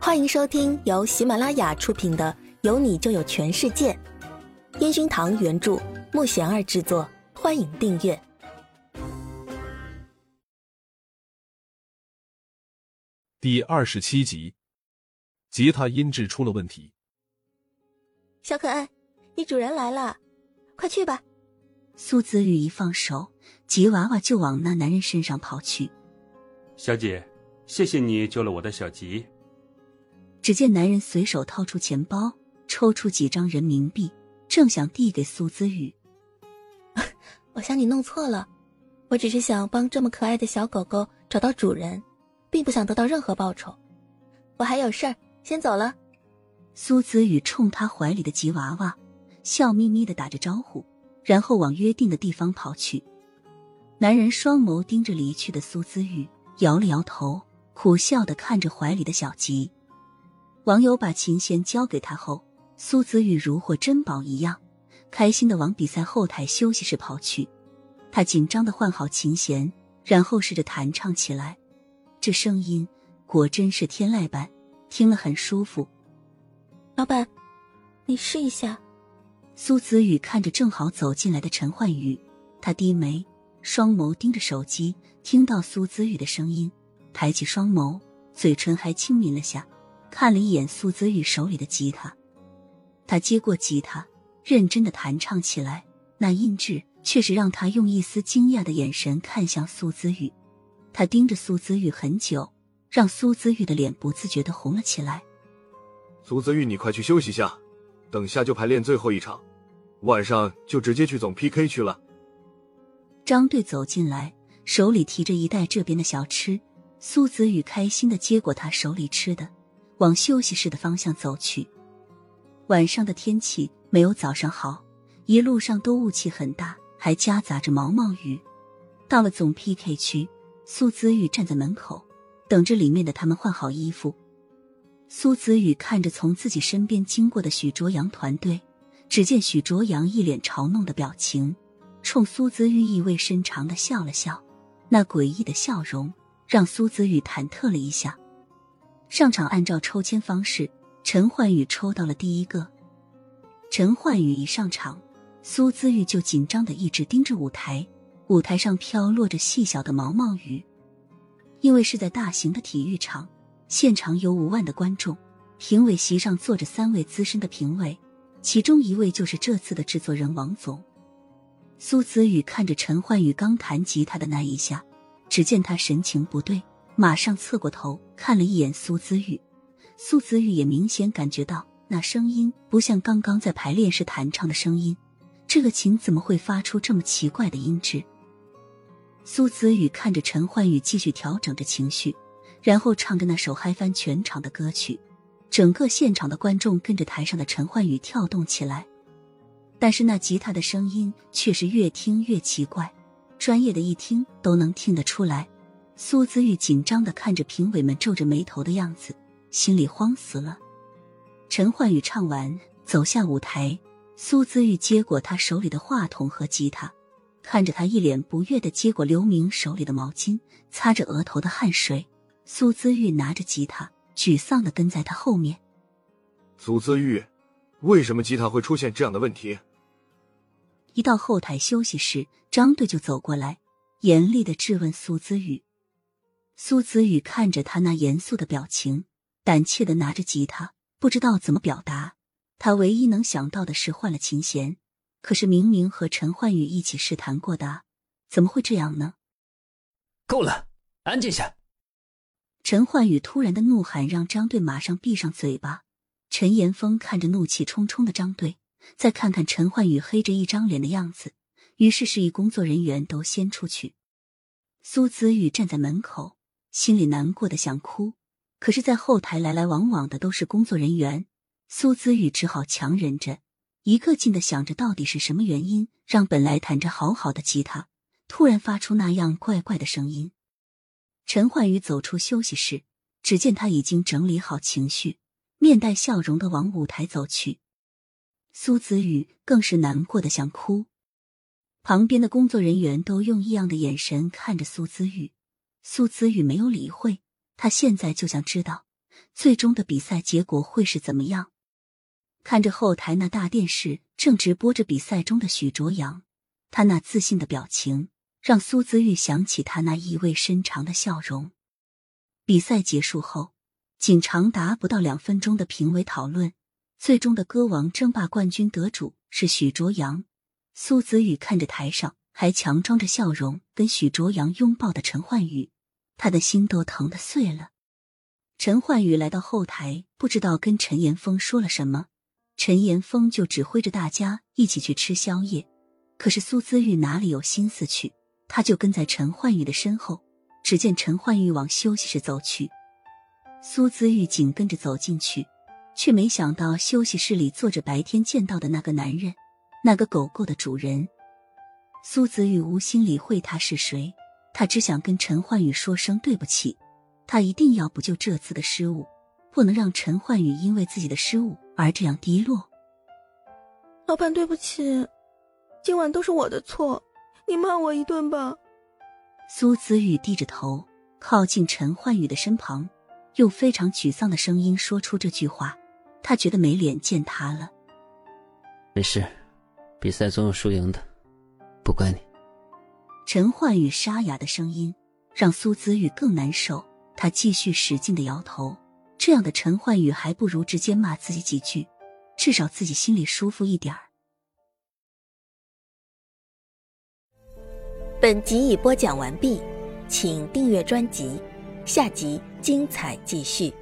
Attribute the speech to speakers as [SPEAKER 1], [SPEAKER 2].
[SPEAKER 1] 欢迎收听由喜马拉雅出品的《有你就有全世界》，烟熏堂原著，木贤儿制作。欢迎订阅
[SPEAKER 2] 第二十七集。吉他音质出了问题。
[SPEAKER 1] 小可爱，你主人来了，快去吧。
[SPEAKER 3] 苏子雨一放手，吉娃娃就往那男人身上跑去。
[SPEAKER 4] 小姐，谢谢你救了我的小吉。
[SPEAKER 3] 只见男人随手掏出钱包，抽出几张人民币，正想递给苏子雨。
[SPEAKER 1] 我想你弄错了，我只是想帮这么可爱的小狗狗找到主人，并不想得到任何报酬。我还有事儿，先走了。
[SPEAKER 3] 苏子雨冲他怀里的吉娃娃笑眯眯的打着招呼，然后往约定的地方跑去。男人双眸盯着离去的苏子雨，摇了摇头，苦笑的看着怀里的小吉。网友把琴弦交给他后，苏子宇如获珍宝一样，开心的往比赛后台休息室跑去。他紧张的换好琴弦，然后试着弹唱起来。这声音果真是天籁般，听了很舒服。
[SPEAKER 1] 老板，你试一下。
[SPEAKER 3] 苏子宇看着正好走进来的陈焕宇，他低眉，双眸盯着手机。听到苏子宇的声音，抬起双眸，嘴唇还轻抿了下。看了一眼苏子玉手里的吉他，他接过吉他，认真的弹唱起来。那音质却是让他用一丝惊讶的眼神看向苏子玉。他盯着苏子玉很久，让苏子玉的脸不自觉的红了起来。
[SPEAKER 5] 苏子玉，你快去休息下，等下就排练最后一场，晚上就直接去总 PK 去了。
[SPEAKER 3] 张队走进来，手里提着一袋这边的小吃。苏子玉开心的接过他手里吃的。往休息室的方向走去。晚上的天气没有早上好，一路上都雾气很大，还夹杂着毛毛雨。到了总 PK 区，苏子玉站在门口，等着里面的他们换好衣服。苏子宇看着从自己身边经过的许卓阳团队，只见许卓阳一脸嘲弄的表情，冲苏子玉意味深长的笑了笑，那诡异的笑容让苏子宇忐忑了一下。上场按照抽签方式，陈焕宇抽到了第一个。陈焕宇一上场，苏姿玉就紧张的一直盯着舞台，舞台上飘落着细小的毛毛雨。因为是在大型的体育场，现场有五万的观众，评委席上坐着三位资深的评委，其中一位就是这次的制作人王总。苏子宇看着陈焕宇刚弹吉他的那一下，只见他神情不对。马上侧过头看了一眼苏子玉，苏子玉也明显感觉到那声音不像刚刚在排练时弹唱的声音，这个琴怎么会发出这么奇怪的音质？苏子宇看着陈焕宇继续调整着情绪，然后唱着那首嗨翻全场的歌曲，整个现场的观众跟着台上的陈焕宇跳动起来，但是那吉他的声音却是越听越奇怪，专业的一听都能听得出来。苏子玉紧张的看着评委们皱着眉头的样子，心里慌死了。陈焕宇唱完，走下舞台。苏子玉接过他手里的话筒和吉他，看着他一脸不悦的接过刘明手里的毛巾，擦着额头的汗水。苏子玉拿着吉他，沮丧的跟在他后面。
[SPEAKER 5] 苏子玉，为什么吉他会出现这样的问题？
[SPEAKER 3] 一到后台休息室，张队就走过来，严厉的质问苏子玉。苏子宇看着他那严肃的表情，胆怯的拿着吉他，不知道怎么表达。他唯一能想到的是换了琴弦，可是明明和陈焕宇一起试弹过的，怎么会这样呢？
[SPEAKER 6] 够了，安静下！
[SPEAKER 3] 陈焕宇突然的怒喊让张队马上闭上嘴巴。陈岩峰看着怒气冲冲的张队，再看看陈焕宇黑着一张脸的样子，于是示意工作人员都先出去。苏子宇站在门口。心里难过的想哭，可是，在后台来来往往的都是工作人员，苏子宇只好强忍着，一个劲的想着到底是什么原因让本来弹着好好的吉他突然发出那样怪怪的声音。陈焕宇走出休息室，只见他已经整理好情绪，面带笑容的往舞台走去。苏子宇更是难过的想哭，旁边的工作人员都用异样的眼神看着苏子宇。苏子宇没有理会，他现在就想知道，最终的比赛结果会是怎么样？看着后台那大电视正直播着比赛中的许卓阳，他那自信的表情让苏子玉想起他那意味深长的笑容。比赛结束后，仅长达不到两分钟的评委讨论，最终的歌王争霸冠军得主是许卓阳。苏子玉看着台上还强装着笑容跟许卓阳拥抱的陈焕宇，他的心都疼得碎了。陈焕宇来到后台，不知道跟陈岩峰说了什么，陈岩峰就指挥着大家一起去吃宵夜。可是苏姿玉哪里有心思去，他就跟在陈焕宇的身后。只见陈焕玉往休息室走去，苏姿玉紧跟着走进去，却没想到休息室里坐着白天见到的那个男人，那个狗狗的主人。苏子玉无心理会他是谁，他只想跟陈焕宇说声对不起，他一定要补救这次的失误，不能让陈焕宇因为自己的失误而这样低落。
[SPEAKER 1] 老板，对不起，今晚都是我的错，你骂我一顿吧。
[SPEAKER 3] 苏子玉低着头，靠近陈焕宇的身旁，用非常沮丧的声音说出这句话。他觉得没脸见他了。
[SPEAKER 6] 没事，比赛总有输赢的，不怪你。
[SPEAKER 3] 陈焕宇沙哑的声音让苏子玉更难受。他继续使劲的摇头。这样的陈焕宇还不如直接骂自己几句，至少自己心里舒服一点儿。
[SPEAKER 7] 本集已播讲完毕，请订阅专辑，下集精彩继续。